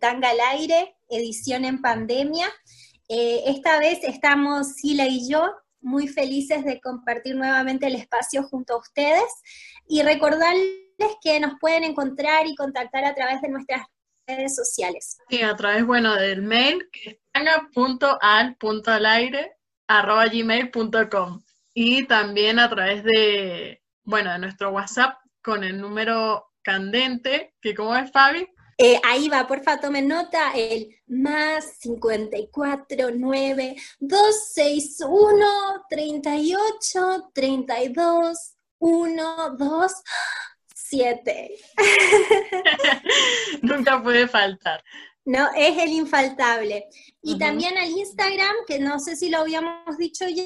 Tanga al Aire, edición en pandemia. Eh, esta vez estamos Sila y yo muy felices de compartir nuevamente el espacio junto a ustedes y recordarles que nos pueden encontrar y contactar a través de nuestras redes sociales. Sí, a través, bueno, del mail que es tanga.al.alaire arroba gmail.com y también a través de, bueno, de nuestro WhatsApp con el número candente, que como es Fabi. Eh, ahí va, porfa, tomen nota, el más 54 9 261 38 32 1 2 7. Nunca puede faltar. No, es el infaltable. Y también al Instagram, que no sé si lo habíamos dicho ya,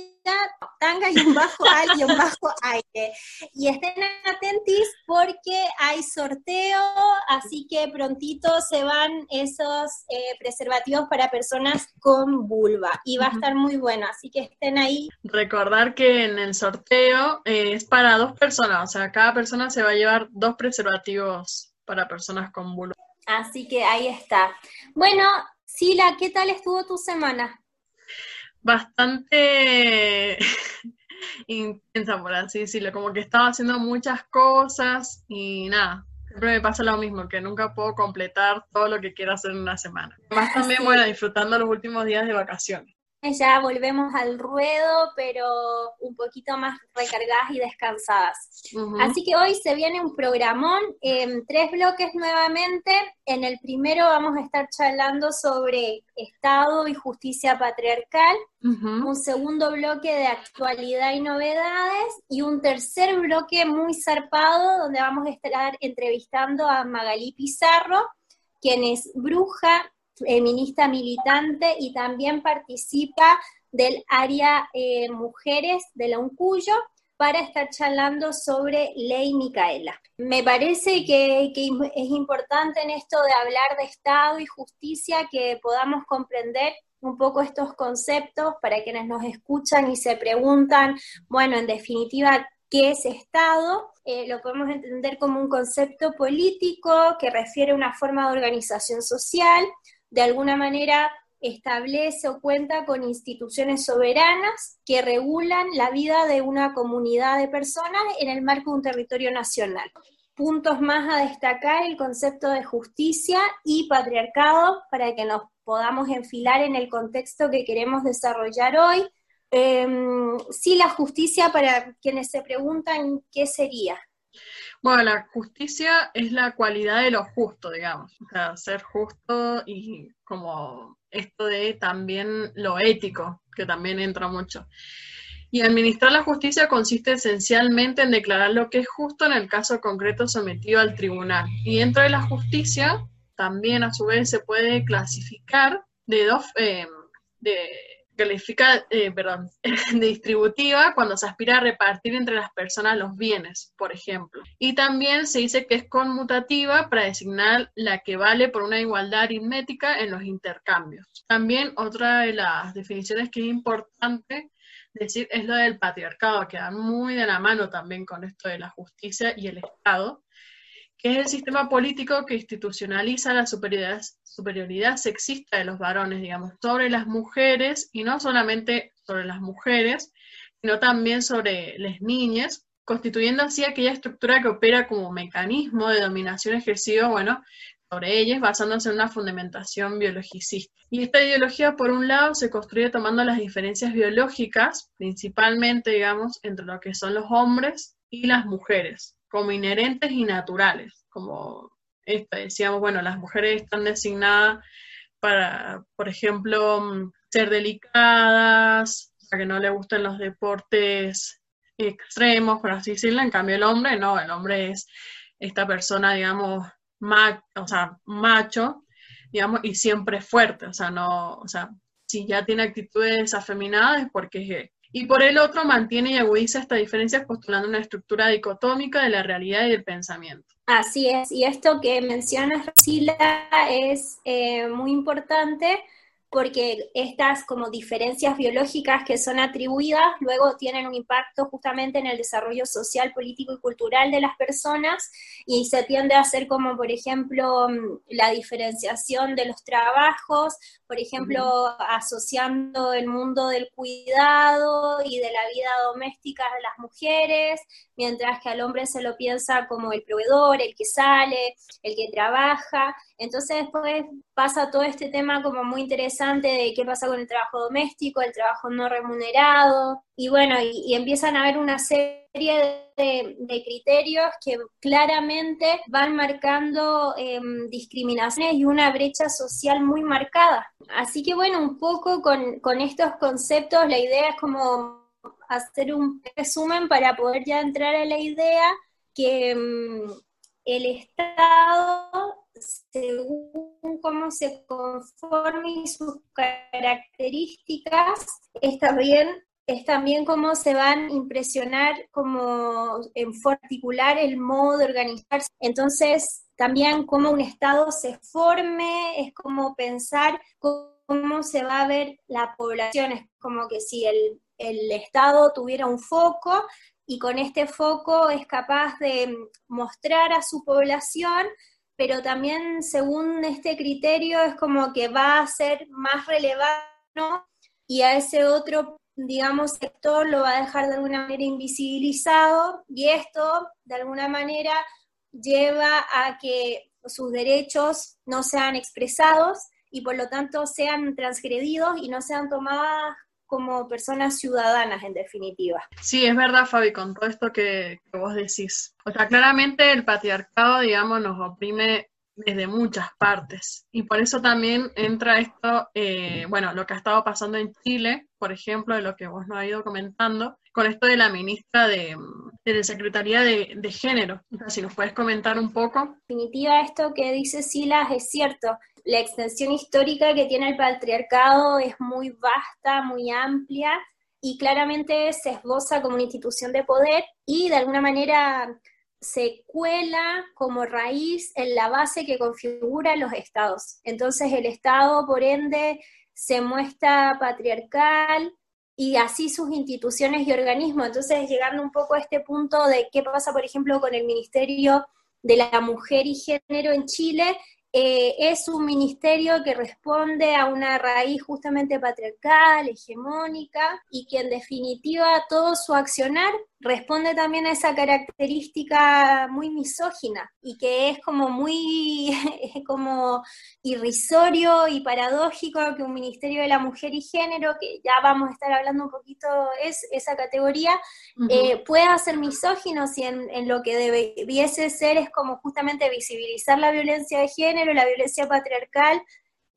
tanga y un bajo al y un bajo aire. Y estén atentis porque hay sorteo, así que prontito se van esos eh, preservativos para personas con vulva. Y va a estar muy bueno, así que estén ahí. Recordar que en el sorteo eh, es para dos personas, o sea, cada persona se va a llevar dos preservativos para personas con vulva. Así que ahí está. Bueno, Sila, ¿qué tal estuvo tu semana? Bastante intensa, por así decirlo, como que estaba haciendo muchas cosas y nada, siempre me pasa lo mismo, que nunca puedo completar todo lo que quiero hacer en una semana. Más también, bueno, disfrutando los últimos días de vacaciones ya volvemos al ruedo, pero un poquito más recargadas y descansadas. Así que hoy se viene un programón, en tres bloques nuevamente. En el primero vamos a estar charlando sobre Estado y justicia patriarcal, un segundo bloque de actualidad y novedades y un tercer bloque muy zarpado donde vamos a estar entrevistando a Magalí Pizarro, quien es bruja, feminista militante y también participa del área eh, mujeres de la UNCUYO para estar charlando sobre ley Micaela. Me parece que, es importante en esto de hablar de Estado y justicia que podamos comprender un poco estos conceptos para quienes nos escuchan y se preguntan, bueno, en definitiva, ¿qué es Estado? Eh, lo podemos entender como un concepto político que refiere a una forma de organización social de alguna manera establece o cuenta con instituciones soberanas que regulan la vida de una comunidad de personas en el marco de un territorio nacional. Puntos más a destacar, el concepto de justicia y patriarcado para que nos podamos enfilar en el contexto que queremos desarrollar hoy. Eh, sí, la justicia, para quienes se preguntan qué sería. Bueno, la justicia es la cualidad de lo justo, digamos. O ser justo y como esto de también lo ético, que también entra mucho. Y administrar la justicia consiste esencialmente en declarar lo que es justo en el caso concreto sometido al tribunal. Y dentro de la justicia, también a su vez se puede clasificar de dos, eh, de califica, eh, perdón, distributiva cuando se aspira a repartir entre las personas los bienes, por ejemplo. Y también se dice que es conmutativa para designar la que vale por una igualdad aritmética en los intercambios. También otra de las definiciones que es importante decir es lo del patriarcado, que va muy de la mano también con esto de la justicia y el Estado, que es el sistema político que institucionaliza la superioridad, sexista de los varones, digamos, sobre las mujeres, y no solamente sobre las mujeres, sino también sobre las niñas, constituyendo así aquella estructura que opera como mecanismo de dominación ejercido, bueno, sobre ellas, basándose en una fundamentación biologicista. Y esta ideología, por un lado, se construye tomando las diferencias biológicas, principalmente, digamos, entre lo que son los hombres y las mujeres, como inherentes y naturales, como decíamos, bueno, las mujeres están designadas para, por ejemplo, mm, ser delicadas, para que no le gusten los deportes extremos, por así decirlo, en cambio el hombre no, el hombre es esta persona, digamos, o sea, macho, digamos, y siempre fuerte, o sea, no, o sea, si ya tiene actitudes afeminadas es porque y por el otro mantiene y agudiza esta diferencia postulando una estructura dicotómica de la realidad y del pensamiento. Así es, y esto que mencionas, Sila, es eh, muy importante porque estas como diferencias biológicas que son atribuidas luego tienen un impacto justamente en el desarrollo social, político y cultural de las personas y se tiende a hacer como, por ejemplo, mm, la diferenciación de los trabajos, por ejemplo, asociando el mundo del cuidado y de la vida doméstica de las mujeres, mientras que al hombre se lo piensa como el proveedor, el que sale, el que trabaja. Entonces después pasa todo este tema como muy interesante de qué pasa con el trabajo doméstico, el trabajo no remunerado, y bueno, y, empiezan a haber una serie de, criterios que claramente van marcando em, discriminaciones y una brecha social muy marcada. Así que bueno, un poco con, estos conceptos, la idea es como hacer un resumen para poder ya entrar a la idea que mm, el Estado, según cómo se conforme y sus características, está bien es también cómo se van a impresionar como en particular el modo de organizarse. Entonces, también cómo un Estado se forme, es como pensar cómo se va a ver la población, es como que si el el Estado tuviera un foco y con este foco es capaz de mostrar a su población, pero también según este criterio es como que va a ser más relevante y a ese otro, digamos, sector lo va a dejar de alguna manera invisibilizado y esto de alguna manera lleva a que sus derechos no sean expresados y por lo tanto sean transgredidos y no sean tomadas como personas ciudadanas, en definitiva. Sí, es verdad, Fabi, con todo esto que, vos decís. O sea, claramente el patriarcado, digamos, nos oprime desde muchas partes. Y por eso también entra esto, eh, bueno, lo que ha estado pasando en Chile, por ejemplo, de lo que vos nos has ido comentando, con esto de la ministra de, de Secretaría de, de Género. Si nos puedes comentar un poco. En definitiva, esto que dice Silas es cierto la extensión histórica que tiene el patriarcado es muy vasta, muy amplia y claramente se esboza como una institución de poder y de alguna manera se cuela como raíz en la base que configura los estados. Entonces el estado, por ende, se muestra patriarcal y así sus instituciones y organismos. Entonces, llegando un poco a este punto de qué pasa, por ejemplo, con el Ministerio de la Mujer y Género en Chile, eh, es un ministerio que responde a una raíz justamente patriarcal, hegemónica, y que en definitiva todo su accionar responde también a esa característica muy misógina y que es como muy como irrisorio y paradójico que un Ministerio de la Mujer y Género, que ya vamos a estar hablando un poquito es esa categoría, eh, pueda ser misógino si en, en, lo que debiese ser es como justamente visibilizar la violencia de género, la violencia patriarcal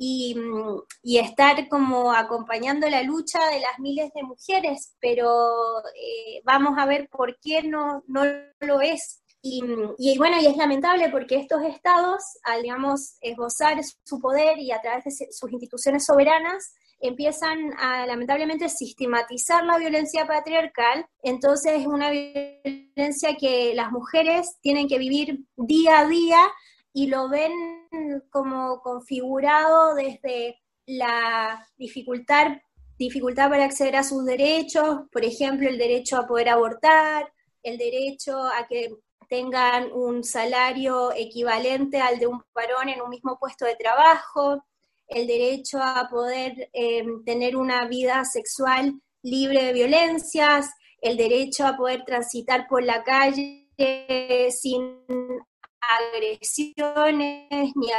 Mm, y, estar como acompañando la lucha de las miles de mujeres, pero eh, vamos a ver por qué no, no lo es. Y, y, bueno, y es lamentable porque estos estados, al digamos esbozar su poder y a través de sus instituciones soberanas, empiezan a lamentablemente sistematizar la violencia patriarcal, entonces es una violencia que las mujeres tienen que vivir día a día y lo ven como configurado desde la dificultad, dificultad para acceder a sus derechos, por ejemplo, el derecho a poder abortar, el derecho a que tengan un salario equivalente al de un varón en un mismo puesto de trabajo, el derecho a poder eh, tener una vida sexual libre de violencias, el derecho a poder transitar por la calle sin agresiones ni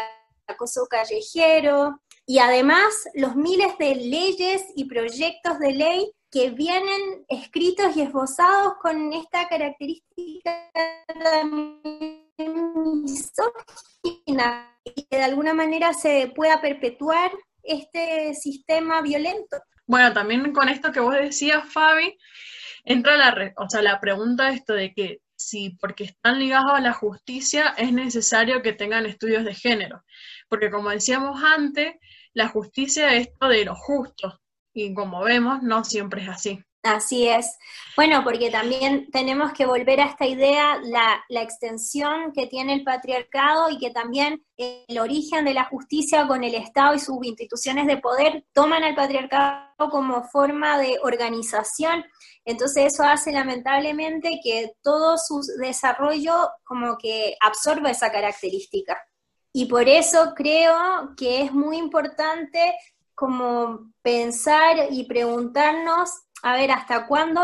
acoso callejero, y además los miles de leyes y proyectos de ley que vienen escritos y esbozados con esta característica misógina y que de alguna manera se pueda perpetuar este sistema violento. Bueno, también con esto que vos decías, Fabi, entra la, o sea, la pregunta esto de que si porque están ligados a la justicia es necesario que tengan estudios de género. Porque como decíamos antes, la justicia es esto de lo justo y como vemos no siempre es así. Así es. Bueno, porque también tenemos que volver a esta idea, la, la, extensión que tiene el patriarcado y que también el origen de la justicia con el Estado y sus instituciones de poder toman al patriarcado como forma de organización. Entonces eso hace lamentablemente que todo su desarrollo como que absorba esa característica. Y por eso creo que es muy importante como pensar y preguntarnos a ver, ¿hasta cuándo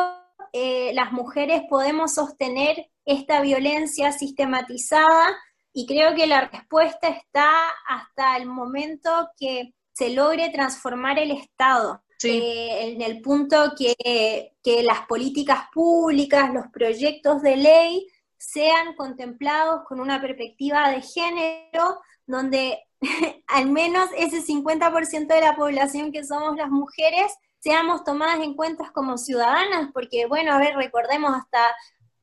eh, las mujeres podemos sostener esta violencia sistematizada? Y creo que la respuesta está hasta el momento que se logre transformar el Estado. Eh, en el punto que, que las políticas públicas, los proyectos de ley sean contemplados con una perspectiva de género, donde al menos ese 50% de la población que somos las mujeres seamos tomadas en cuenta como ciudadanas, porque bueno, a ver, recordemos hasta,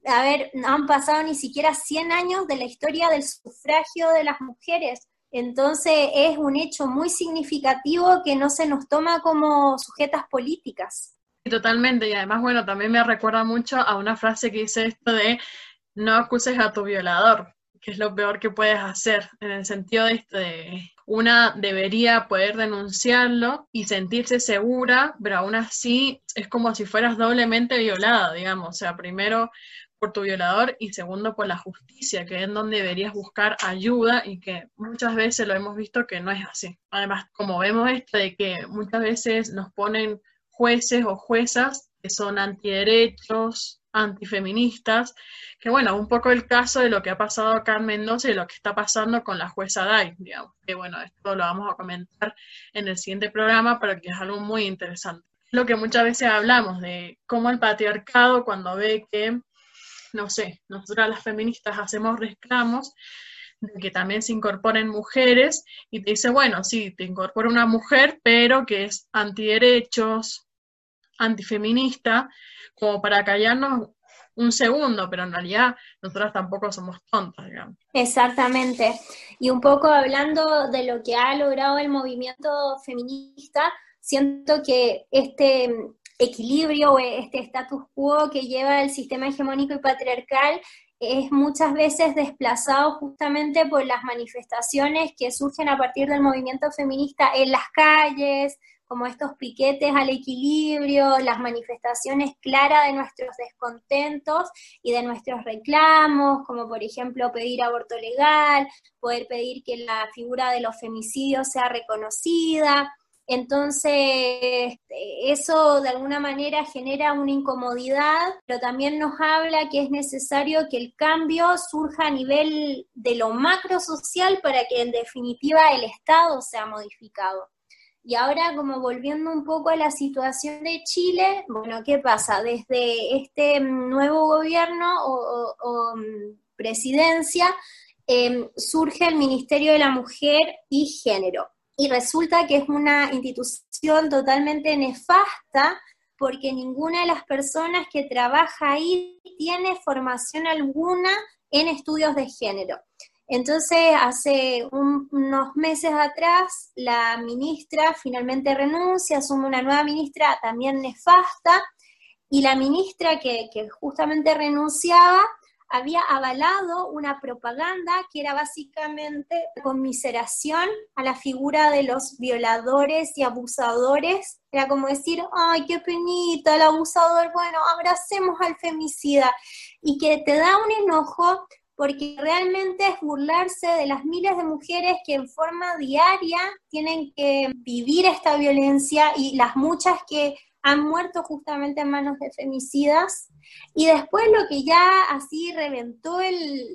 a ver, han pasado ni siquiera 100 años de la historia del sufragio de las mujeres. Entonces es un hecho muy significativo que no se nos toma como sujetas políticas. Totalmente, y además, bueno, también me recuerda mucho a una frase que dice esto de no acuses a tu violador, que es lo peor que puedes hacer, en el sentido de, este, una debería poder denunciarlo y sentirse segura, pero aún así es como si fueras doblemente violada, digamos, o sea, primero por tu violador y segundo por la justicia, que es donde deberías buscar ayuda y que muchas veces lo hemos visto que no es así. Además, como vemos esto de que muchas veces nos ponen jueces o juezas que son antiderechos, antifeministas, que bueno, un poco el caso de lo que ha pasado acá en Mendoza y lo que está pasando con la jueza Day, digamos, que bueno, esto lo vamos a comentar en el siguiente programa, pero que es algo muy interesante. Lo que muchas veces hablamos de cómo el patriarcado cuando ve que, no sé, nosotras las feministas hacemos reclamos, de que también se incorporen mujeres y te dice, bueno, sí, te incorpora una mujer, pero que es antiderechos, antifeminista, como para callarnos un segundo, pero en realidad nosotras tampoco somos tontas, digamos. Exactamente. Y un poco hablando de lo que ha logrado el movimiento feminista, siento que este equilibrio o este status quo que lleva el sistema hegemónico y patriarcal es muchas veces desplazado justamente por las manifestaciones que surgen a partir del movimiento feminista en las calles, como estos piquetes al equilibrio, las manifestaciones claras de nuestros descontentos y de nuestros reclamos, como por ejemplo pedir aborto legal, poder pedir que la figura de los femicidios sea reconocida. Entonces, eso de alguna manera genera una incomodidad, pero también nos habla que es necesario que el cambio surja a nivel de lo macro social para que en definitiva el Estado sea modificado. Y ahora, como volviendo un poco a la situación de Chile, bueno, ¿qué pasa? Desde este nuevo gobierno o, mm, presidencia em, surge el Ministerio de la Mujer y Género. Y resulta que es una institución totalmente nefasta porque ninguna de las personas que trabaja ahí tiene formación alguna en estudios de género. Entonces, hace unos meses atrás, la ministra finalmente renuncia, asume una nueva ministra también nefasta, y la ministra que, que justamente renunciaba había avalado una propaganda que era básicamente conmiseración a la figura de los violadores y abusadores. Era como decir, ay, qué penita, el abusador, bueno, abracemos al femicida. Y que te da un enojo porque realmente es burlarse de las miles de mujeres que en forma diaria tienen que vivir esta violencia y las muchas que han muerto justamente en manos de femicidas. Y después lo que ya así reventó el,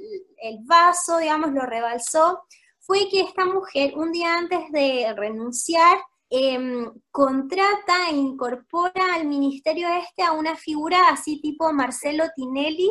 vaso, digamos, lo rebalsó, fue que esta mujer, un día antes de renunciar, em, contrata e incorpora al ministerio este a una figura así tipo Marcelo Tinelli,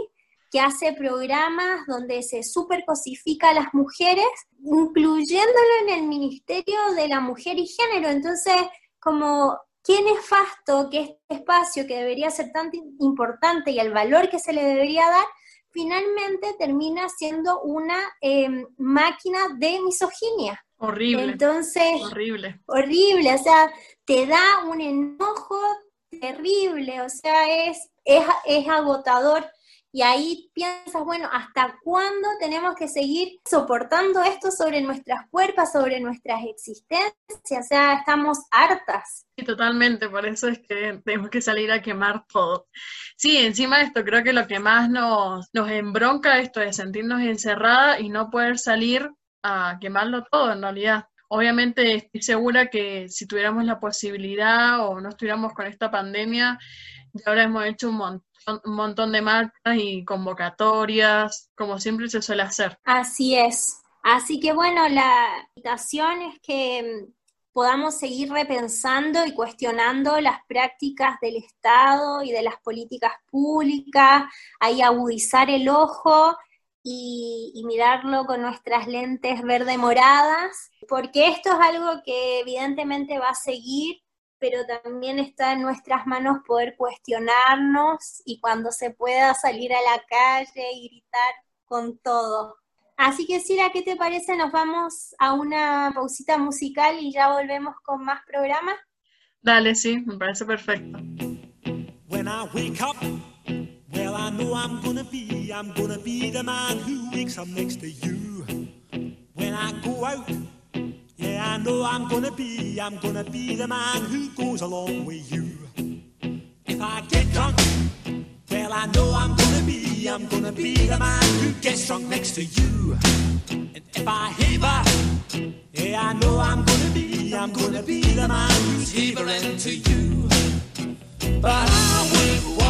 que hace programas donde se supercosifica a las mujeres, incluyéndolo en el Ministerio de la Mujer y Género. Entonces, como qué nefasto que este espacio que debería ser tan importante y el valor que se le debería dar, finalmente termina siendo una em, máquina de misoginia. Horrible. Entonces, horrible. Horrible, o sea, te da un enojo terrible, o sea, es, es, es agotador y ahí piensas, bueno, ¿hasta cuándo tenemos que seguir soportando esto sobre nuestras cuerpos, sobre nuestras existencias? O sea, estamos hartas. Sí, totalmente, por eso es que tenemos que salir a quemar todo. Sí, encima de esto creo que lo que más nos, nos embronca esto es sentirnos encerradas y no poder salir a quemarlo todo en realidad. Obviamente estoy segura que si tuviéramos la posibilidad o no estuviéramos con esta pandemia, ya ahora hemos hecho un montón un montón de marcas y convocatorias, como siempre se suele hacer. Así es. Así que bueno, la invitación es que mm, podamos seguir repensando y cuestionando las prácticas del Estado y de las políticas públicas, ahí agudizar el ojo y, y, mirarlo con nuestras lentes verde moradas, porque esto es algo que evidentemente va a seguir pero también está en nuestras manos poder cuestionarnos y cuando se pueda salir a la calle y gritar con todo. Así que Sira, ¿qué te parece? Nos vamos a una pausita musical y ya volvemos con más programas. Dale, sí, me parece perfecto. When I wake up, well I know I'm gonna be, I'm gonna be the man who wakes up next to you. When I go out, I know I'm gonna be, I'm gonna be the man who goes along with you. If I get drunk, well, I know I'm gonna be, I'm gonna be the man who gets drunk next to you. And if I heaver, yeah, I know I'm gonna be, I'm gonna be the man who's heavering to you. But I would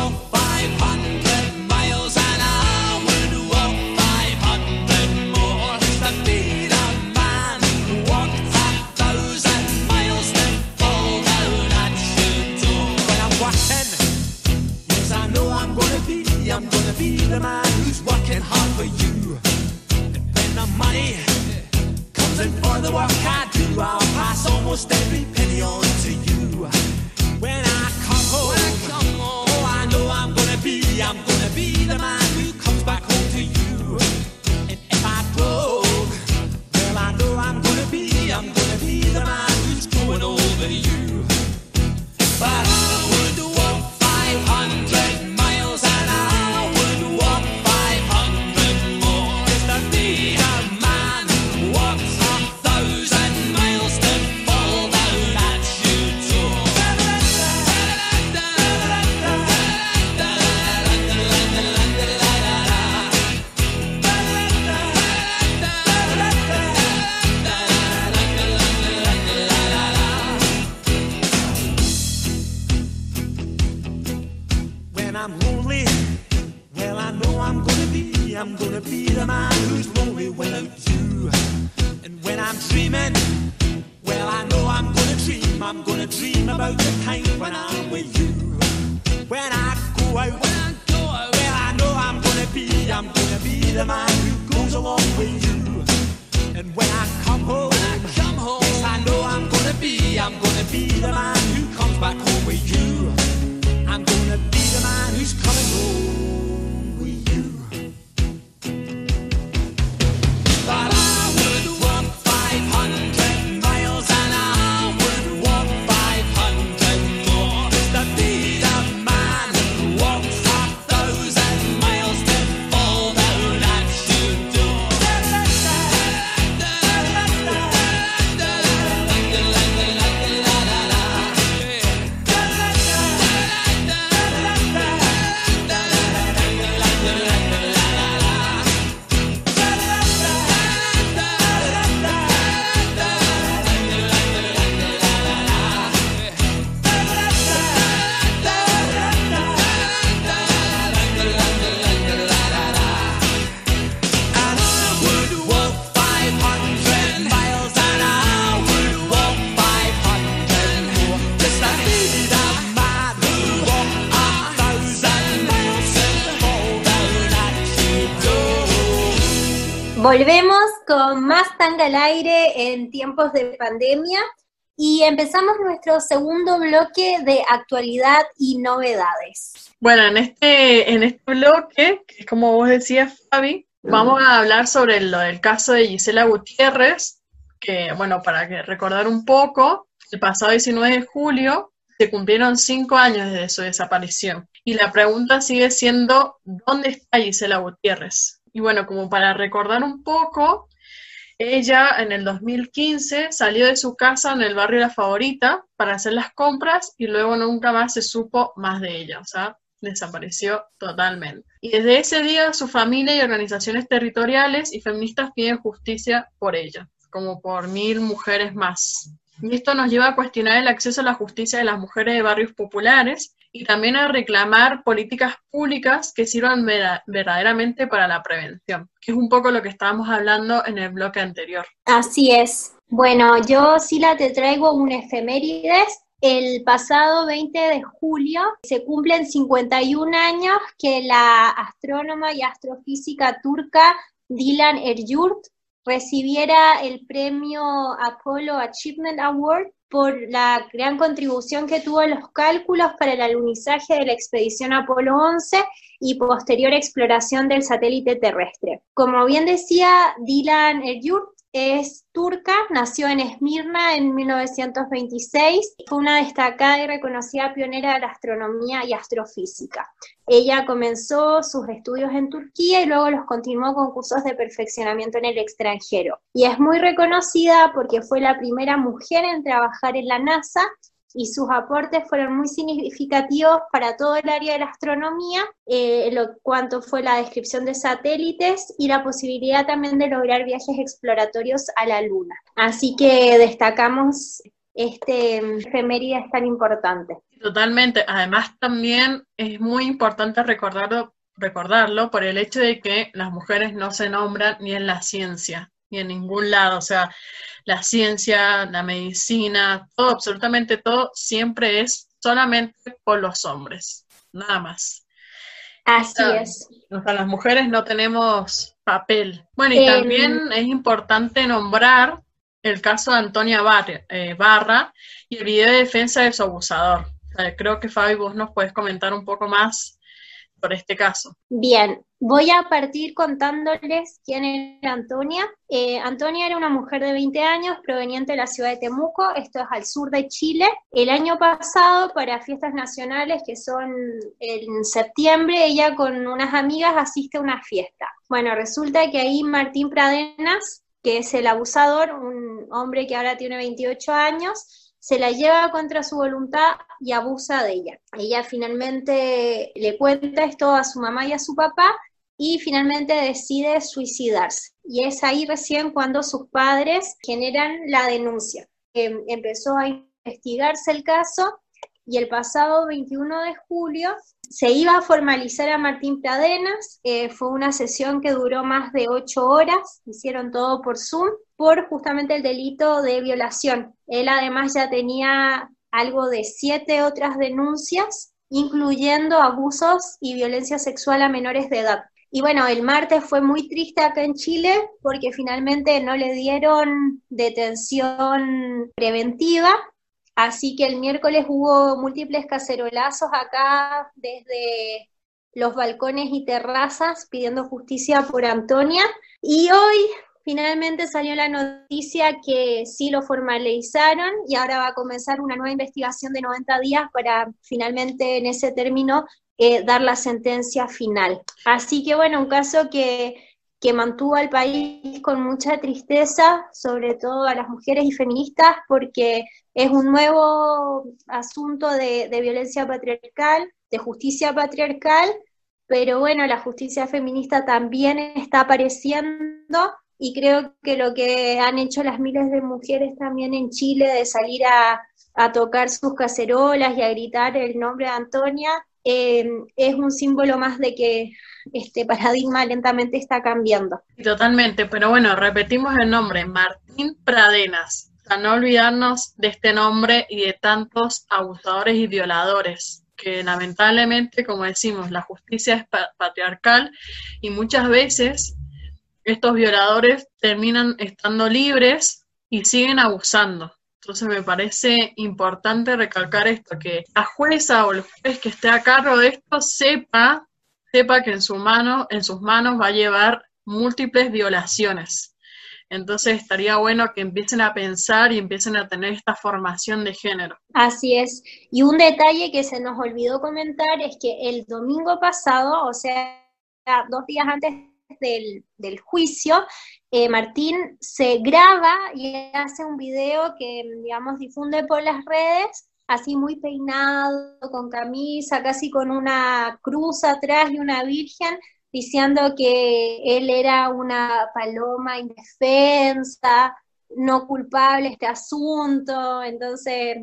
tiempos de pandemia y empezamos nuestro segundo bloque de actualidad y novedades. Bueno, en este, en este bloque, que es como vos decías, Fabi, vamos a hablar sobre lo del caso de Gisela Gutiérrez, que, bueno, para recordar un poco, el pasado 19 de julio Se cumplieron cinco años desde su desaparición. Y la pregunta sigue siendo, ¿dónde está Gisela Gutiérrez? Y bueno, como para recordar un poco, ella en el 2015 salió de su casa en el barrio La Favorita para hacer las compras y luego nunca más se supo más de ella, o sea, desapareció totalmente. Y desde ese día su familia y organizaciones territoriales y feministas piden justicia por ella, como por mil mujeres más. Y esto nos lleva a cuestionar el acceso a la justicia de las mujeres de barrios populares y también a reclamar políticas públicas que sirvan verdaderamente para la prevención, que es un poco lo que estábamos hablando en el bloque anterior. Así es. Bueno, yo sí la te traigo un efemérides. El pasado 20 de julio se cumplen 51 años que la astrónoma y astrofísica turca Dilan Eryurt recibiera el premio Apollo Achievement Award por la gran contribución que tuvo en los cálculos para el alunizaje de la expedición Apolo 11 y posterior exploración del satélite terrestre. Como bien decía Dilan Eryurt, es turca, nació en Esmirna en 1926, fue una destacada y reconocida pionera de la astronomía y astrofísica. Ella comenzó sus estudios en Turquía y luego los continuó con cursos de perfeccionamiento en el extranjero. Y es muy reconocida porque fue la primera mujer en trabajar en la NASA y sus aportes fueron muy significativos para todo el área de la astronomía, eh, lo cuanto fue la descripción de satélites y la posibilidad también de lograr viajes exploratorios a la Luna. Así que destacamos este efeméride tan importante. Totalmente. Además, también es muy importante recordarlo, recordarlo por el hecho de que las mujeres no se nombran ni en la ciencia, ni en ningún lado. O sea, la ciencia, la medicina, todo, absolutamente todo, siempre es solamente por los hombres, nada más. Así es. O sea, las mujeres no tenemos papel. Bueno, y em, también es importante nombrar el caso de Antonia eh, Barra y el video de defensa de su abusador. creo que Fabi, vos nos puedes comentar un poco más por este caso. Bien, voy a partir contándoles quién era Antonia. Eh, Antonia era una mujer de 20 años proveniente de la ciudad de Temuco, esto es al sur de Chile. El año pasado, para fiestas nacionales que son en septiembre, ella con unas amigas asiste a una fiesta. Bueno, resulta que ahí Martín Pradenas, que es el abusador, un hombre que ahora tiene 28 años, se la lleva contra su voluntad y abusa de ella. Ella finalmente le cuenta esto a su mamá y a su papá y finalmente decide suicidarse. Y es ahí recién cuando sus padres generan la denuncia. Em, empezó a investigarse el caso y el pasado 21 de julio se iba a formalizar a Martín Pradenas, eh, fue una sesión que duró más de ocho horas, hicieron todo por Zoom, por justamente el delito de violación. Él además ya tenía algo de siete otras denuncias, incluyendo abusos y violencia sexual a menores de edad. Y bueno, el martes fue muy triste acá en Chile porque finalmente no le dieron detención preventiva Así que el miércoles hubo múltiples cacerolazos acá desde los balcones y terrazas pidiendo justicia por Antonia. Y hoy finalmente salió la noticia que sí lo formalizaron y ahora va a comenzar una nueva investigación de 90 días para finalmente en ese término eh, dar la sentencia final. Así que bueno, un caso que que mantuvo al país con mucha tristeza, sobre todo a las mujeres y feministas, porque es un nuevo asunto de, violencia patriarcal, de justicia patriarcal, pero bueno, la justicia feminista también está apareciendo y creo que lo que han hecho las miles de mujeres también en Chile de salir a, tocar sus cacerolas y a gritar el nombre de Antonia, eh, es un símbolo más de que este paradigma lentamente está cambiando. Totalmente, pero bueno, repetimos el nombre, Martín Pradenas. Para no olvidarnos de este nombre y de tantos abusadores y violadores, que lamentablemente, como decimos, la justicia es patriarcal y muchas veces estos violadores terminan estando libres y siguen abusando. Entonces me parece importante recalcar esto, que la jueza o el juez que esté a cargo de esto sepa sepa que en, su mano, en sus manos va a llevar múltiples violaciones. Entonces estaría bueno que empiecen a pensar y empiecen a tener esta formación de género. Así es. Y un detalle que se nos olvidó comentar es que el domingo pasado, o sea, dos días antes del, juicio, eh, Martín se graba y hace un video que, digamos, difunde por las redes, así muy peinado, con camisa, casi con una cruz atrás y una virgen, diciendo que él era una paloma indefensa, no culpable este asunto, entonces,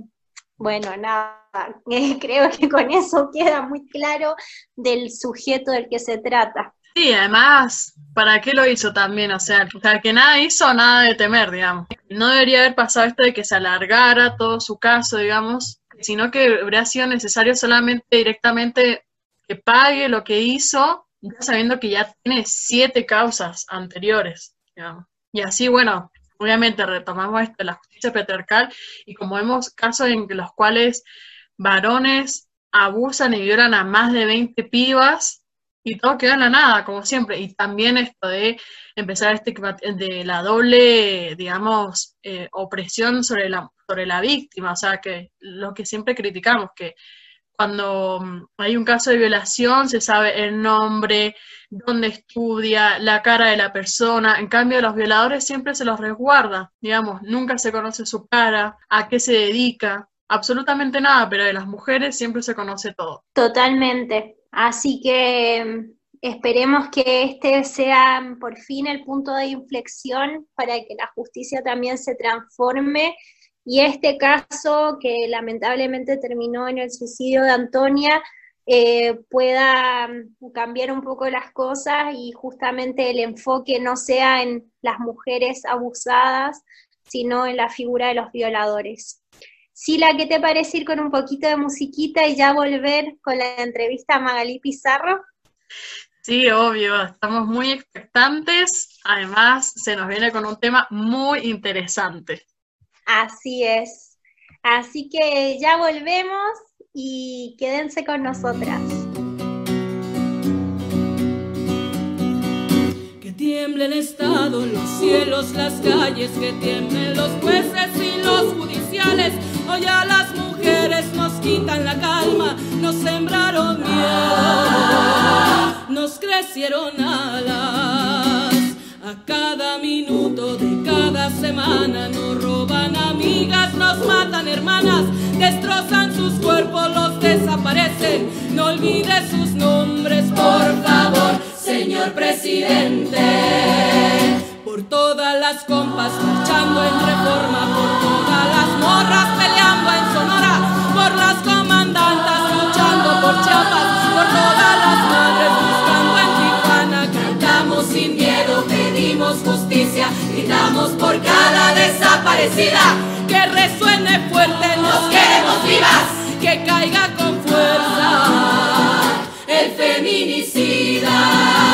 bueno, nada, creo que con eso queda muy claro del sujeto del que se trata. Sí, además, ¿para qué lo hizo también? O sea, que nada hizo, nada de temer, digamos. No debería haber pasado esto de que se alargara todo su caso, digamos, sino que habría sido necesario solamente directamente que pague lo que hizo, sabiendo que ya tiene siete causas anteriores, digamos. Y así, bueno, obviamente retomamos esto, la justicia patriarcal y como vemos casos en los cuales varones abusan y violan a más de 20 pibas, y todo queda en la nada, como siempre. Y también esto de empezar estigmatizar, de la doble, digamos, eh, opresión sobre la, sobre la víctima, o sea, que lo que siempre criticamos, que cuando mm, hay un caso de violación se sabe el nombre, dónde estudia, la cara de la persona, en cambio los violadores siempre se los resguarda, digamos, nunca se conoce su cara, a qué se dedica, absolutamente nada, pero de las mujeres siempre se conoce todo. Totalmente. Así que esperemos que este sea por fin el punto de inflexión para que la justicia también se transforme y este caso que lamentablemente terminó en el suicidio de Antonia eh, pueda mm, cambiar un poco las cosas y justamente el enfoque no sea en las mujeres abusadas, sino en la figura de los violadores. Sila, ¿qué te parece ir con un poquito de musiquita y ya volver con la entrevista a Magalí Pizarro? Sí, obvio, estamos muy expectantes. Además, se nos viene con un tema muy interesante. Así es. Así que ya volvemos y quédense con nosotras. Que tiemble el Estado, los cielos, las calles, que tiemblen los jueces y los judiciales Hoy a las mujeres nos quitan la calma, nos sembraron miedo, nos crecieron alas. A cada minuto de cada semana nos roban amigas, nos matan hermanas, destrozan sus cuerpos, los desaparecen. No olvide sus nombres, por favor, señor presidente por todas las compas marchando en reforma, por morras peleando en Sonora, por las comandantas luchando por Chiapas, por todas las madres buscando en Tijuana, cantamos sin miedo, pedimos justicia, gritamos por cada desaparecida, que resuene fuerte, nos queremos vivas, que caiga con fuerza el feminicida.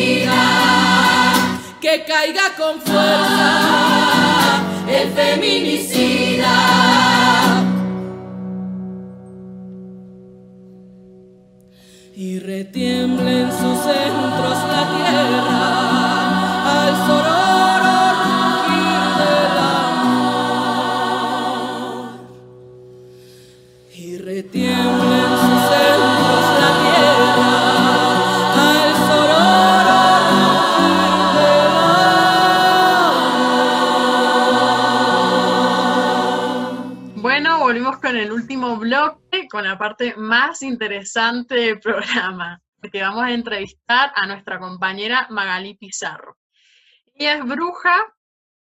que caiga con fuerza el feminicida. Y retiemble en sus centros la tierra con la parte más interesante del programa, porque vamos a entrevistar a nuestra compañera Magali Pizarro. Ella es bruja,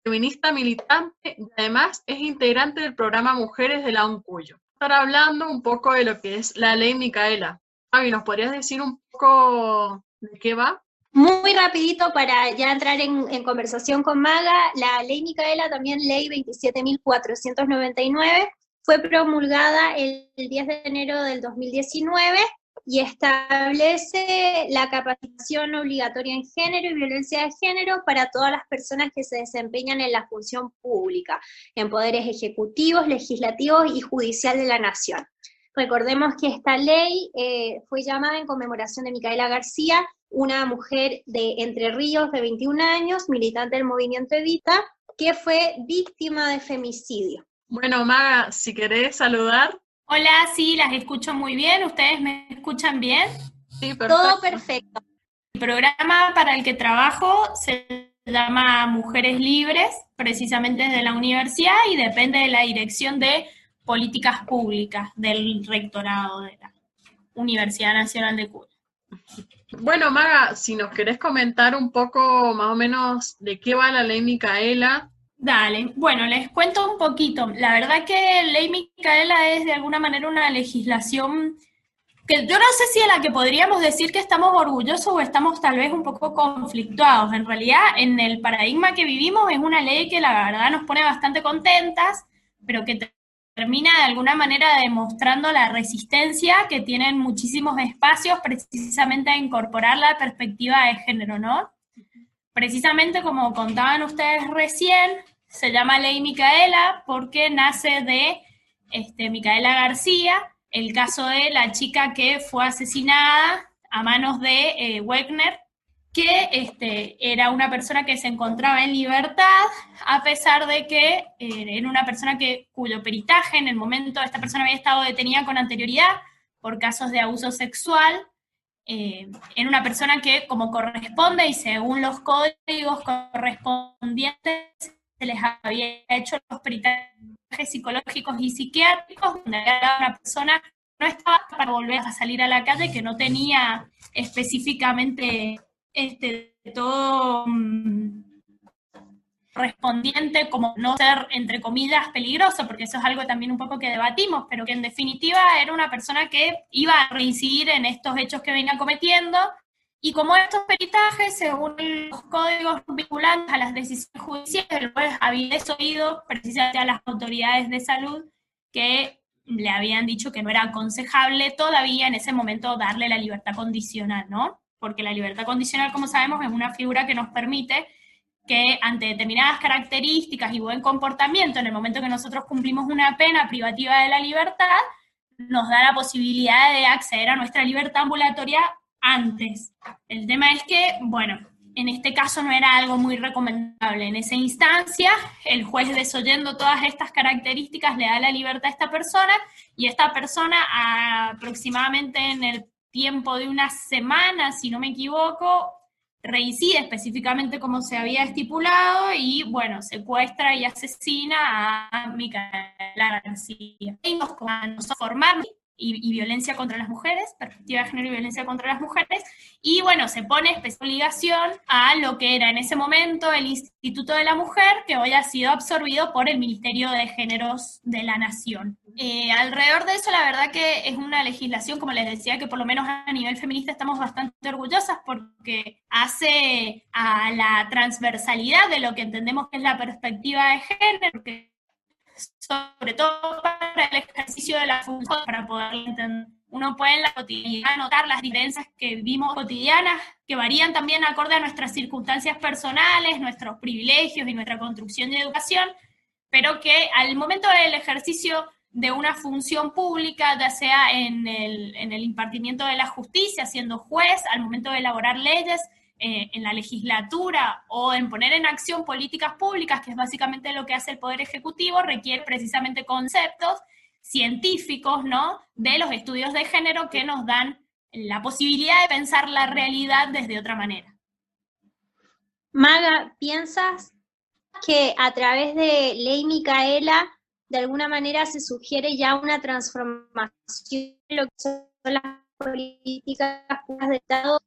feminista militante y además es integrante del programa Mujeres de la UNCUYO. Estar hablando un poco de lo que es la ley Micaela. Fabi, ¿nos podrías decir un poco de qué va? Muy rapidito para ya entrar en, conversación con Maga, la ley Micaela, también ley 27.499, fue promulgada el 10 de enero del 2019 y establece la capacitación obligatoria en género y violencia de género para todas las personas que se desempeñan en la función pública, en poderes ejecutivos, legislativos y judicial de la nación. Recordemos que esta ley eh, fue llamada en conmemoración de Micaela García, una mujer de Entre Ríos de 21 años, militante del movimiento Evita, que fue víctima de femicidio. Bueno, Maga, si querés saludar. Hola, sí, las escucho muy bien. ¿Ustedes me escuchan bien? Sí, perfecto. Todo perfecto. El programa para el que trabajo se llama Mujeres Libres, precisamente desde la universidad, y depende de la dirección de políticas públicas del rectorado de la Universidad Nacional de Cuba. Bueno, Maga, si nos querés comentar un poco más o menos de qué va la ley Micaela, Dale, bueno, les cuento un poquito. La verdad que Ley Micaela es de alguna manera una legislación que yo no sé si a la que podríamos decir que estamos orgullosos o estamos tal vez un poco conflictuados. En realidad, en el paradigma que vivimos es una ley que la verdad nos pone bastante contentas, pero que termina de alguna manera demostrando la resistencia que tienen muchísimos espacios precisamente a incorporar la perspectiva de género, ¿no? Precisamente como contaban ustedes recién, se llama Ley Micaela porque nace de este, Micaela García, el caso de la chica que fue asesinada a manos de eh, Wegner, que este, era una persona que se encontraba en libertad, a pesar de que eh, era una persona que, cuyo peritaje en el momento esta persona había estado detenida con anterioridad por casos de abuso sexual eh, en una persona que, como corresponde y según los códigos correspondientes, se les había hecho los peritajes psicológicos y psiquiátricos, donde una persona no estaba para volver a salir a la calle, que no tenía específicamente este, todo mm, correspondiente como no ser, entre comillas, peligroso, porque eso es algo también un poco que debatimos, pero que en definitiva era una persona que iba a reincidir en estos hechos que venía cometiendo, y como estos peritajes, según los códigos vinculantes a las decisiones judiciales, el juez había desoído precisamente a las autoridades de salud que le habían dicho que no era aconsejable todavía en ese momento darle la libertad condicional, ¿no? Porque la libertad condicional, como sabemos, es una figura que nos permite que ante determinadas características y buen comportamiento, en el momento que nosotros cumplimos una pena privativa de la libertad, nos da la posibilidad de acceder a nuestra libertad ambulatoria antes. El tema es que, bueno, en este caso no era algo muy recomendable. En esa instancia, el juez desoyendo todas estas características le da la libertad a esta persona y esta persona aproximadamente en el tiempo de una semana, si no me equivoco, reincide específicamente como se había estipulado y, bueno, secuestra y asesina a Micaela García. Nos formamos y, violencia contra las mujeres, perspectiva de género y violencia contra las mujeres, y bueno, se pone especial obligación a lo que era en ese momento el Instituto de la Mujer, que hoy ha sido absorbido por el Ministerio de Géneros de la Nación. Eh, alrededor de eso, la verdad que es una legislación, como les decía, que por lo menos a nivel feminista estamos bastante orgullosas porque hace a la transversalidad de lo que entendemos que es la perspectiva de género, sobre todo para el ejercicio de la función, para poder entender. Uno puede en la cotidianidad notar las diferencias que vivimos cotidianas, que varían también acorde a nuestras circunstancias personales, nuestros privilegios y nuestra construcción de educación, pero que al momento del ejercicio de una función pública, ya sea en el, en el impartimiento de la justicia, siendo juez, al momento de elaborar leyes, eh, en la legislatura o en poner en acción políticas públicas, que es básicamente lo que hace el Poder Ejecutivo, requiere precisamente conceptos científicos, ¿no? De los estudios de género que nos dan la posibilidad de pensar la realidad desde otra manera. Maga, ¿piensas que a través de Ley Micaela de alguna manera se sugiere ya una transformación en lo que son las políticas de Estado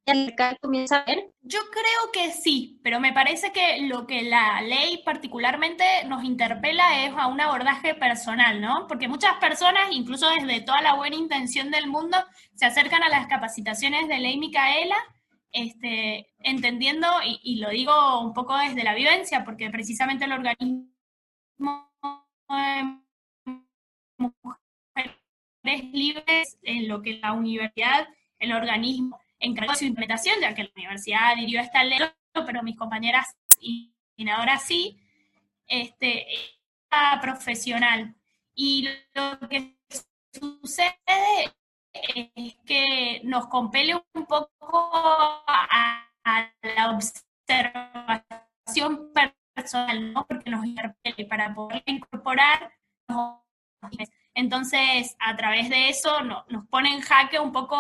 comienza a ver? Yo creo que sí, pero me parece que lo que la ley particularmente nos interpela es a un abordaje personal, ¿no? Porque muchas personas, incluso desde toda la buena intención del mundo, se acercan a las capacitaciones de ley Micaela, este, entendiendo, y, y lo digo un poco desde la vivencia, porque precisamente el organismo libres en lo que la universidad, el organismo encargó su implementación, ya que la universidad adhirió a esta ley, pero mis compañeras y ahora sí, este, profesional. Y lo que sucede es que nos compele un poco a, la observación personal, ¿no? porque nos interpele para poder incorporar entonces, a través de eso nos pone en jaque un poco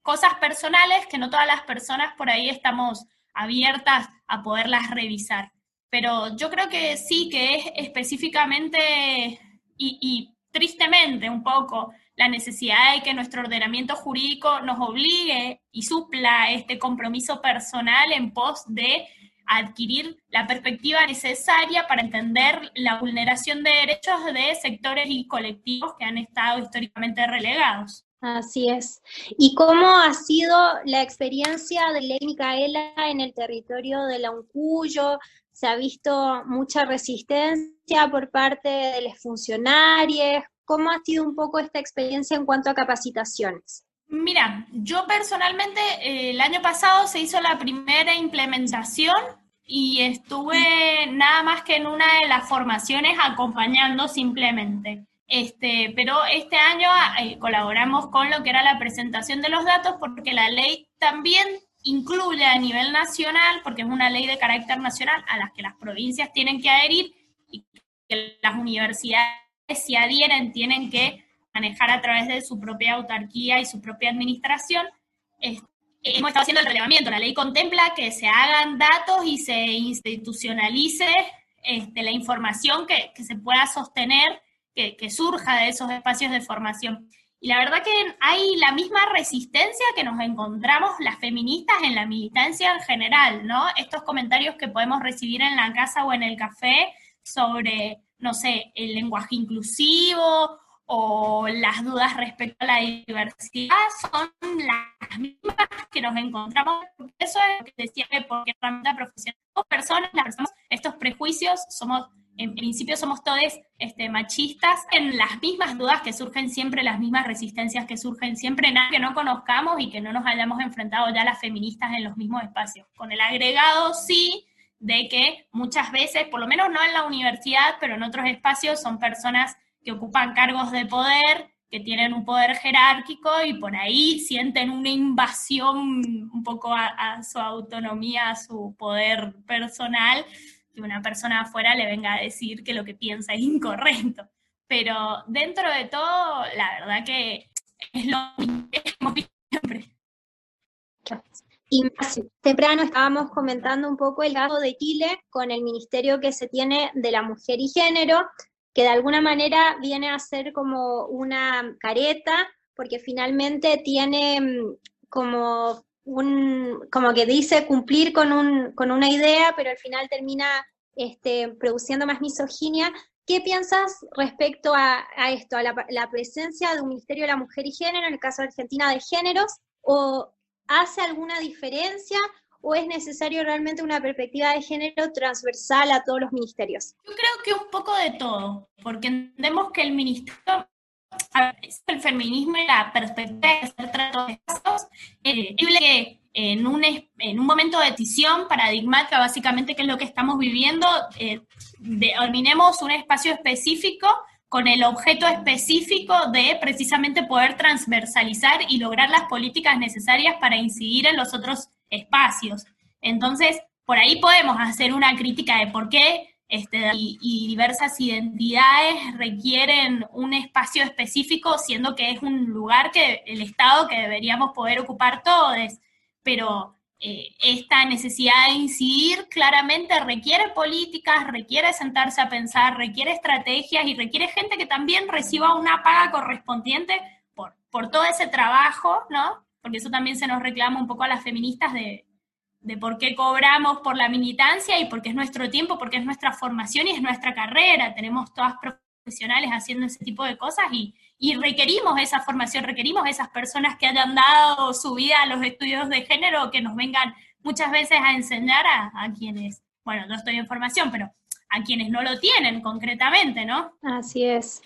cosas personales que no todas las personas por ahí estamos abiertas a poderlas revisar. Pero yo creo que sí, que es específicamente y, tristemente un poco la necesidad de que nuestro ordenamiento jurídico nos obligue y supla este compromiso personal en pos de adquirir la perspectiva necesaria para entender la vulneración de derechos de sectores y colectivos que han estado históricamente relegados. Así es. ¿Y cómo ha sido la experiencia de Ley Micaela en el territorio de la Uncuyo? ¿Se ha visto mucha resistencia por parte de los funcionarios? ¿Cómo ha sido un poco esta experiencia en cuanto a capacitaciones? Mira, yo personalmente eh, el año pasado se hizo la primera implementación y estuve nada más que en una de las formaciones acompañando simplemente. Este, pero este año eh, colaboramos con lo que era la presentación de los datos porque la ley también incluye a nivel nacional, porque es una ley de carácter nacional a las que las provincias tienen que adherir y que las universidades si adhieren tienen que manejar a través de su propia autarquía y su propia administración. Hemos estado haciendo el relevamiento. La ley contempla que se hagan datos y se institucionalice este, la información que, se pueda sostener, que, que, surja de esos espacios de formación. Y la verdad que hay la misma resistencia que nos encontramos las feministas en la militancia en general, ¿no? Estos comentarios que podemos recibir en la casa o en el café sobre, no sé, el lenguaje inclusivo o las dudas respecto a la diversidad son las mismas que nos encontramos. Eso es lo que decía que porque herramienta profesional, personas, estos prejuicios, somos, en principio somos todos este, machistas, en las mismas dudas que surgen siempre, las mismas resistencias que surgen siempre, nada que no conozcamos y que no nos hayamos enfrentado ya las feministas en los mismos espacios. Con el agregado, sí, de que muchas veces, por lo menos no en la universidad, pero en otros espacios, son personas que ocupan cargos de poder, que tienen un poder jerárquico y por ahí sienten una invasión un poco a, su autonomía, a su poder personal, que una persona afuera le venga a decir que lo que piensa es incorrecto. Pero dentro de todo, la verdad que es lo mismo siempre. Y más temprano estábamos comentando un poco el caso de Chile con el ministerio que se tiene de la mujer y género, que de alguna manera viene a ser como una careta, porque finalmente tiene mm, como un, como que dice cumplir con, un, con una idea, pero al final termina este, produciendo más misoginia. ¿Qué piensas respecto a, esto, a la, la, presencia de un Ministerio de la Mujer y Género, en el caso de Argentina de géneros, o hace alguna diferencia o es necesario realmente una perspectiva de género transversal a todos los ministerios? Yo creo que un poco de todo, porque entendemos que el ministerio, el feminismo y la perspectiva de hacer trato de casos, eh, que en un, en un momento de decisión paradigmática, básicamente, que es lo que estamos viviendo, eh, determinemos un espacio específico con el objeto específico de precisamente poder transversalizar y lograr las políticas necesarias para incidir en los otros espacios. Entonces, por ahí podemos hacer una crítica de por qué este, y, diversas identidades requieren un espacio específico, siendo que es un lugar que el Estado que deberíamos poder ocupar todos. Pero eh, esta necesidad de incidir claramente requiere políticas, requiere sentarse a pensar, requiere estrategias y requiere gente que también reciba una paga correspondiente por, por todo ese trabajo, ¿no? Porque eso también se nos reclama un poco a las feministas de, de por qué cobramos por la militancia y porque es nuestro tiempo, porque es nuestra formación y es nuestra carrera. Tenemos todas profesionales haciendo ese tipo de cosas y, y requerimos esa formación, requerimos esas personas que hayan dado su vida a los estudios de género, que nos vengan muchas veces a enseñar a, a quienes, bueno, no estoy en formación, pero a quienes no lo tienen concretamente, ¿no? Así es.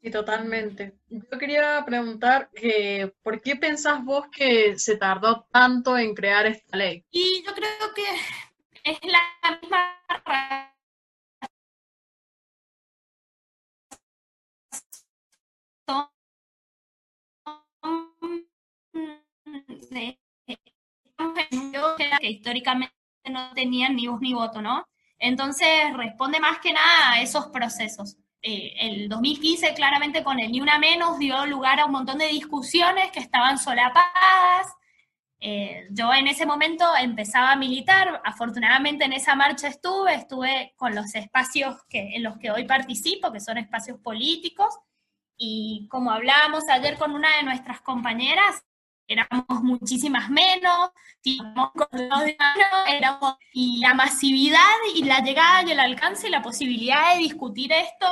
Sí, totalmente. Yo quería preguntar que, ¿por qué pensás vos que se tardó tanto en crear esta ley? Y yo creo que es la misma razón de que históricamente no tenían ni voz ni voto, ¿no? Entonces responde más que nada a esos procesos. Eh, el 2015 claramente con el Ni Una Menos dio lugar a un montón de discusiones que estaban solapadas. Eh, yo en ese momento empezaba a militar, afortunadamente en esa marcha estuve, estuve con los espacios que, en los que hoy participo, que son espacios políticos, y como hablábamos ayer con una de nuestras compañeras, éramos muchísimas menos, y la masividad y la llegada y el alcance y la posibilidad de discutir esto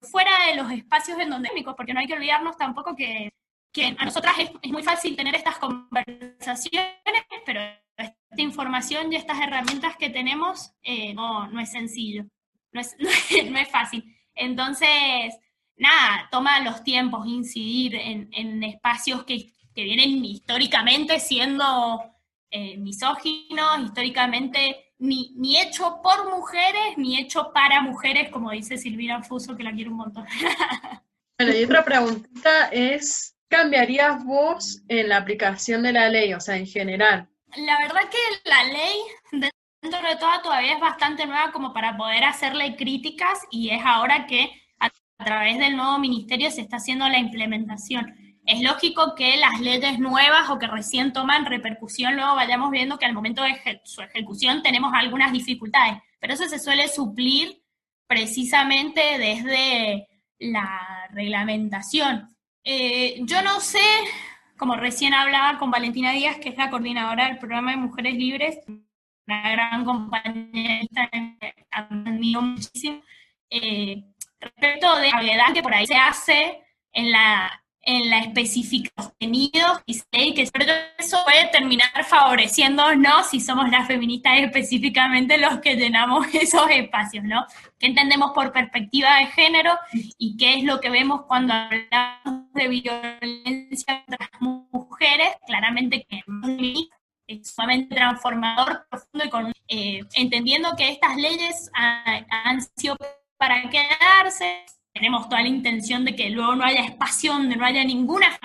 fuera de los espacios endodémicos, porque no hay que olvidarnos tampoco que, a nosotras es, es, muy fácil tener estas conversaciones, pero esta información y estas herramientas que tenemos eh, no, no es sencillo, no es, no es, no es fácil. Entonces, nada, toma los tiempos incidir en, en espacios que, que, vienen históricamente siendo eh, misóginos, históricamente ni, ni, hecho por mujeres, ni hecho para mujeres, como dice Silvina Fuso, que la quiero un montón. bueno, y otra preguntita es, ¿cambiarías vos en la aplicación de la ley, o sea, en general? La verdad que la ley, dentro de todo, todavía es bastante nueva como para poder hacerle críticas y es ahora que a través del nuevo ministerio se está haciendo la implementación. Es lógico que las leyes nuevas o que recién toman repercusión, luego vayamos viendo que al momento de su ejecución tenemos algunas dificultades, pero eso se suele suplir precisamente desde la reglamentación. Eh, yo no sé, como recién hablaba con Valentina Díaz, que es la coordinadora del programa de Mujeres Libres, una gran compañera, admiro muchísimo, eh, respecto de la gravedad que por ahí se hace en la, en la especificación de contenidos y que eso puede terminar favoreciéndonos si somos las feministas específicamente los que llenamos esos espacios, ¿no? ¿Qué entendemos por perspectiva de género y qué es lo que vemos cuando hablamos de violencia contra las mujeres? Claramente que es sumamente transformador, profundo y con, eh, entendiendo que estas leyes han, han sido para quedarse. Tenemos toda la intención de que luego no haya espacio donde no haya ninguna,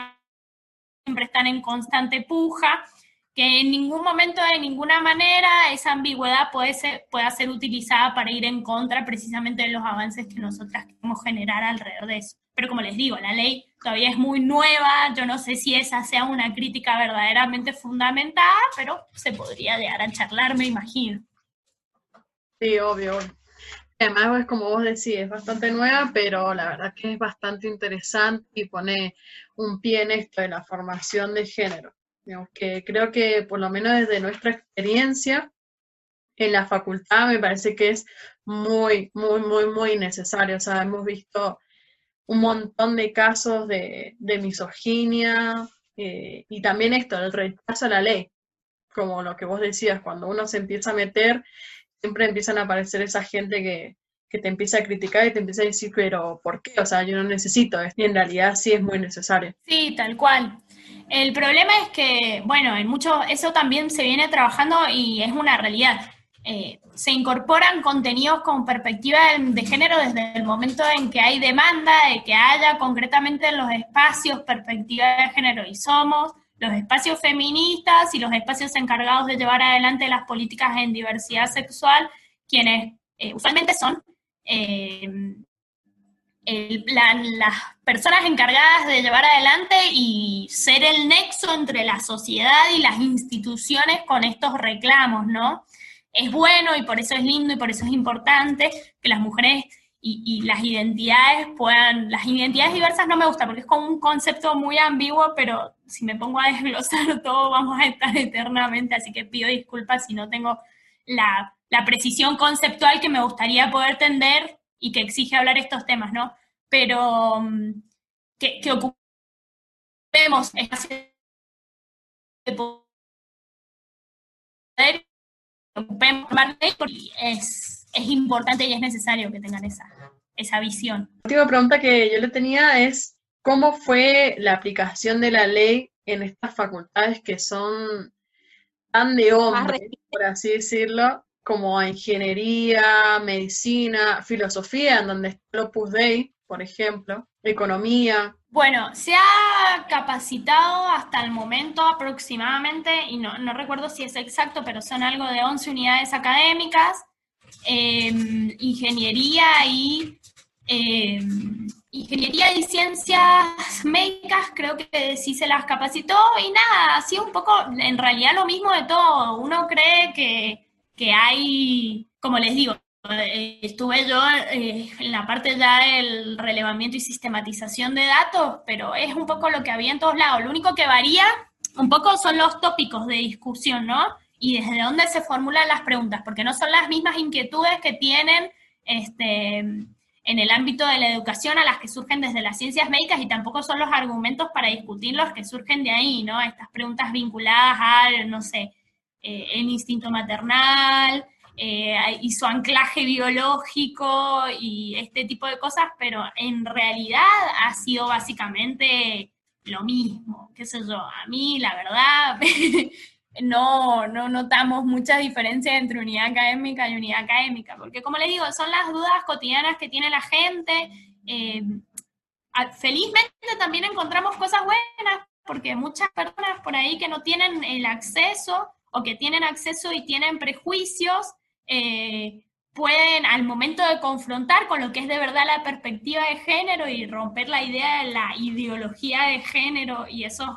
siempre están en constante puja, que en ningún momento, de ninguna manera, esa ambigüedad puede ser, pueda ser utilizada para ir en contra precisamente de los avances que nosotras queremos generar alrededor de eso. Pero como les digo, la ley todavía es muy nueva, yo no sé si esa sea una crítica verdaderamente fundamentada, pero se podría llegar a charlar, me imagino. Sí, obvio. Además, es como vos decís, es bastante nueva, pero la verdad que es bastante interesante y pone un pie en esto de la formación de género. Digamos que creo que por lo menos desde nuestra experiencia en la facultad me parece que es muy, muy, muy, muy necesario. O sea, hemos visto un montón de casos de, de misoginia eh, y también esto, el rechazo a la ley, como lo que vos decías, cuando uno se empieza a meter siempre empiezan a aparecer esa gente que, que, te empieza a criticar y te empieza a decir, pero ¿por qué? O sea, yo no necesito esto. Y en realidad sí es muy necesario. Sí, tal cual. El problema es que, bueno, en mucho, eso también se viene trabajando y es una realidad. Eh, se incorporan contenidos con perspectiva de, de, género desde el momento en que hay demanda, de que haya concretamente en los espacios perspectiva de género y somos los espacios feministas y los espacios encargados de llevar adelante las políticas en diversidad sexual, quienes eh, usualmente son eh, las personas encargadas de llevar adelante y ser el nexo entre la sociedad y las instituciones con estos reclamos, ¿no? Es bueno y por eso es lindo y por eso es importante que las mujeres y, las identidades puedan, las identidades diversas no me gusta porque es como un concepto muy ambiguo, pero si me pongo a desglosar todo vamos a estar eternamente, así que pido disculpas si no tengo la, la precisión conceptual que me gustaría poder tender y que exige hablar estos temas, ¿no? Pero mm, que, que ocupemos de poder, es, es importante y es necesario que tengan esa, esa visión. La última pregunta que yo le tenía es, ¿cómo fue la aplicación de la ley en estas facultades que son tan de hombres, por así decirlo, como ingeniería, medicina, filosofía, en donde está el Opus Dei, por ejemplo, economía. Bueno, se ha capacitado hasta el momento aproximadamente, y no, recuerdo si es exacto, pero son algo de 11 unidades académicas, em, ingeniería y em, ingeniería y ciencias médicas, creo que sí se las capacitó y nada, así un poco, en realidad lo mismo de todo. Uno cree que que hay, como les digo, eh, estuve yo eh, en la parte ya del relevamiento y sistematización de datos, pero es un poco lo que había en todos lados. Lo único que varía un poco son los tópicos de discusión, ¿no? Y desde dónde se formulan las preguntas, porque no son las mismas inquietudes que tienen este, en el ámbito de la educación a las que surgen desde las ciencias médicas y tampoco son los argumentos para discutir los que surgen de ahí, ¿no? Estas preguntas vinculadas al, no sé, eh, el instinto maternal eh, y su anclaje biológico y este tipo de cosas, pero en realidad ha sido básicamente lo mismo, qué sé yo, a mí la verdad no, no notamos mucha diferencia entre unidad académica y unidad académica, porque como les digo, son las dudas cotidianas que tiene la gente. Eh, felizmente también encontramos cosas buenas, porque muchas personas por ahí que no tienen el acceso o que tienen acceso y tienen prejuicios, eh, pueden al momento de confrontar con lo que es de verdad la perspectiva de género y romper la idea de la ideología de género y esos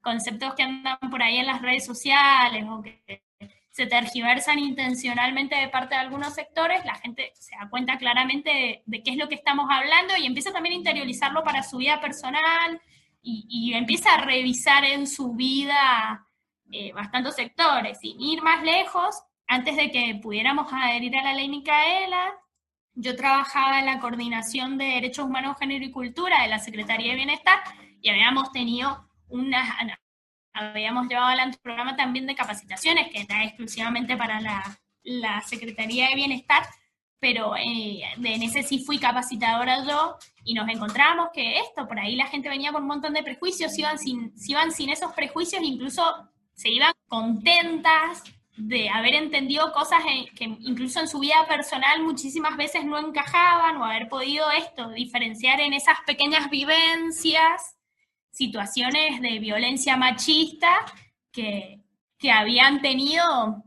conceptos que andan por ahí en las redes sociales o que se tergiversan intencionalmente de parte de algunos sectores, la gente se da cuenta claramente de, qué es lo que estamos hablando y empieza también a interiorizarlo para su vida personal y, y empieza a revisar en su vida eh, bastantes sectores. Sin ir más lejos, antes de que pudiéramos adherir a la ley Micaela, yo trabajaba en la coordinación de Derechos Humanos, Género y Cultura de la Secretaría de Bienestar y habíamos tenido una, habíamos llevado adelante un programa también de capacitaciones que era exclusivamente para la, la Secretaría de Bienestar, pero eh, en ese sí fui capacitadora yo y nos encontramos que esto, por ahí la gente venía con un montón de prejuicios, iban sin, iban sin esos prejuicios, incluso se iban contentas de haber entendido cosas que incluso en su vida personal muchísimas veces no encajaban o haber podido esto, diferenciar en esas pequeñas vivencias situaciones de violencia machista que, que habían tenido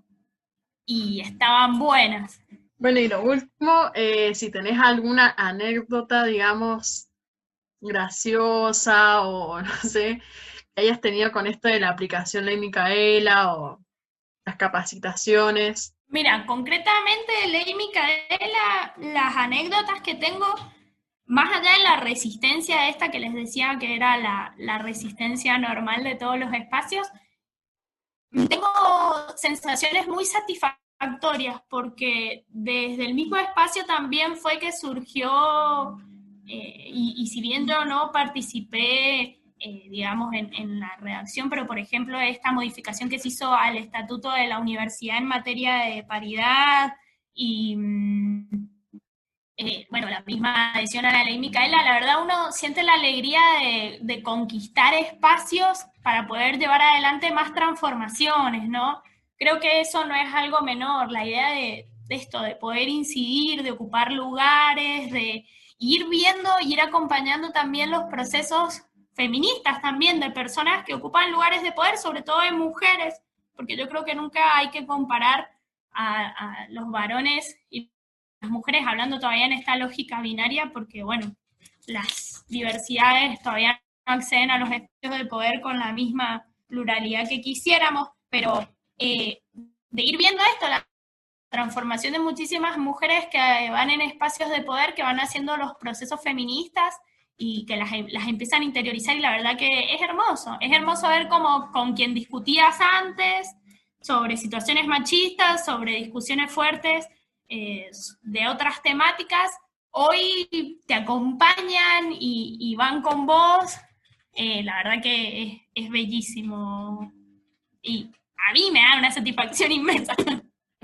y estaban buenas. Bueno, y lo último, eh, si tenés alguna anécdota, digamos, graciosa o no sé, hayas tenido con esto de la aplicación Ley Micaela o las capacitaciones. Mira, concretamente Ley Micaela, las anécdotas que tengo, más allá de la resistencia esta que les decía que era la, resistencia normal de todos los espacios, tengo sensaciones muy satisfactorias porque desde el mismo espacio también fue que surgió, eh, y, y si bien yo no participé eh, digamos, en, la redacción, pero por ejemplo, esta modificación que se hizo al estatuto de la universidad en materia de paridad y, mm, eh, bueno, la misma adhesión a la ley Micaela, la verdad uno siente la alegría de, conquistar espacios para poder llevar adelante más transformaciones, ¿no? Creo que eso no es algo menor, la idea de, de esto, de poder incidir, de ocupar lugares, de ir viendo y ir acompañando también los procesos feministas también, de personas que ocupan lugares de poder, sobre todo en mujeres, porque yo creo que nunca hay que comparar a, los varones y mujeres hablando todavía en esta lógica binaria, porque bueno, las diversidades todavía no acceden a los espacios de poder con la misma pluralidad que quisiéramos, pero eh, de ir viendo esto, la transformación de muchísimas mujeres que van en espacios de poder, que van haciendo los procesos feministas y que las, las empiezan a interiorizar y la verdad que es hermoso, es hermoso ver cómo con quien discutías antes sobre situaciones machistas, sobre discusiones fuertes de otras temáticas, hoy te acompañan y, van con vos, eh, la verdad que es, bellísimo y a mí me da una satisfacción inmensa.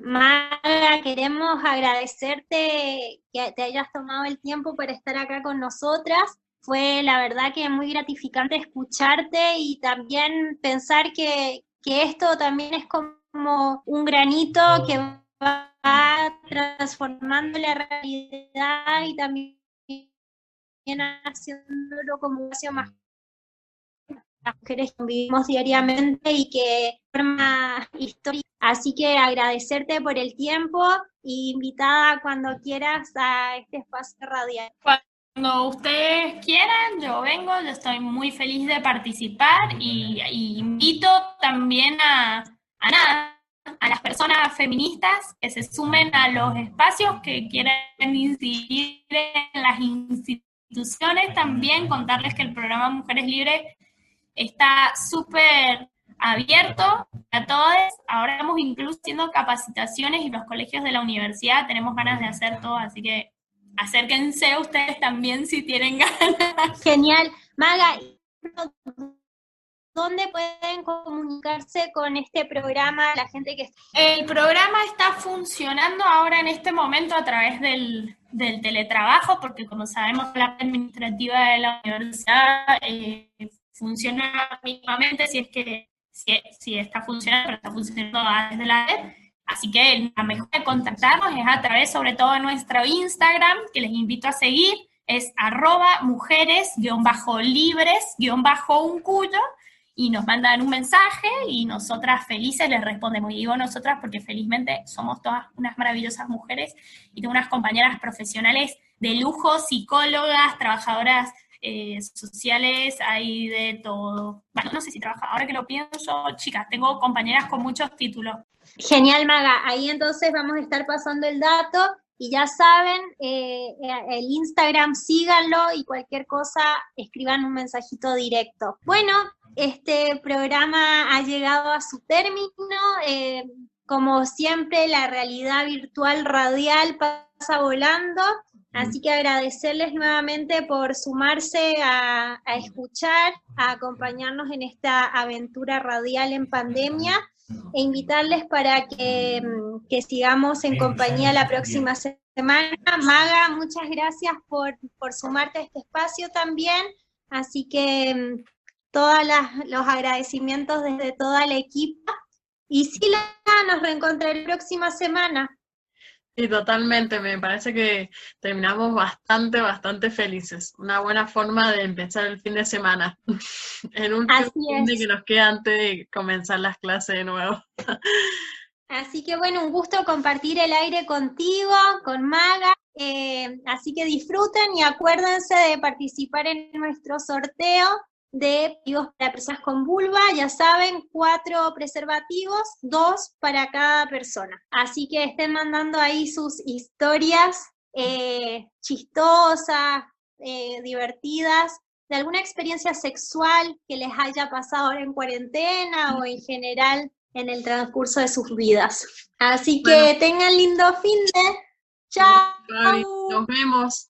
Maga, queremos agradecerte que te hayas tomado el tiempo para estar acá con nosotras. Fue la verdad que muy gratificante escucharte y también pensar que, que esto también es como un granito que va transformando la realidad y también haciéndolo como más las mujeres que vivimos diariamente y que forma historia. Así que agradecerte por el tiempo y invitada cuando quieras a este espacio radial. Cuando ustedes quieran, yo vengo, yo estoy muy feliz de participar y, invito también a, a nada, a las personas feministas que se sumen a los espacios que quieren incidir en las instituciones, también contarles que el programa Mujeres Libres está súper abierto a todos. Ahora estamos incluso haciendo capacitaciones y los colegios de la universidad tenemos ganas de hacer todo, así que acérquense ustedes también si tienen ganas. Genial. Maga, ¿dónde pueden comunicarse con este programa la gente que El programa está funcionando ahora en este momento a través del, teletrabajo, porque como sabemos la administrativa de la universidad eh, funciona mínimamente si es que si, está funcionando, pero está funcionando desde la red. Así que la mejor de contactarnos es a través sobre todo de nuestro Instagram, que les invito a seguir, es arroba mujeres-libres-un cuyo, y nos mandan un mensaje y nosotras felices les respondemos. Y digo nosotras porque felizmente somos todas unas maravillosas mujeres y tengo unas compañeras profesionales de lujo, psicólogas, trabajadoras eh, sociales, hay de todo. Bueno, no sé si trabaja, ahora que lo pienso, chicas, tengo compañeras con muchos títulos. Genial, Maga. Ahí entonces vamos a estar pasando el dato y ya saben, eh, eh, el Instagram síganlo y cualquier cosa escriban un mensajito directo. Bueno, este programa ha llegado a su término. Eh, como siempre, la realidad virtual radial pasa volando. Así que agradecerles nuevamente por sumarse a, escuchar, a acompañarnos en esta aventura radial en pandemia e invitarles para que, que sigamos en compañía la próxima semana. Maga, muchas gracias por, por sumarte a este espacio también. Así que todos los agradecimientos desde toda la equipa. Y Sila, nos reencontraré la próxima semana. Sí, totalmente. Me parece que terminamos bastante, bastante felices. Una buena forma de empezar el fin de semana. el último fin de que nos queda antes de comenzar las clases de nuevo. así que bueno, un gusto compartir el aire contigo, con Maga. Eh, así que disfruten y acuérdense de participar en nuestro sorteo de para personas con vulva, ya saben, cuatro preservativos, dos para cada persona. Así que estén mandando ahí sus historias eh, chistosas, eh, divertidas, de alguna experiencia sexual que les haya pasado ahora en cuarentena o en general en el transcurso de sus vidas. Así que tengan lindo fin de... Chao. Nos vemos.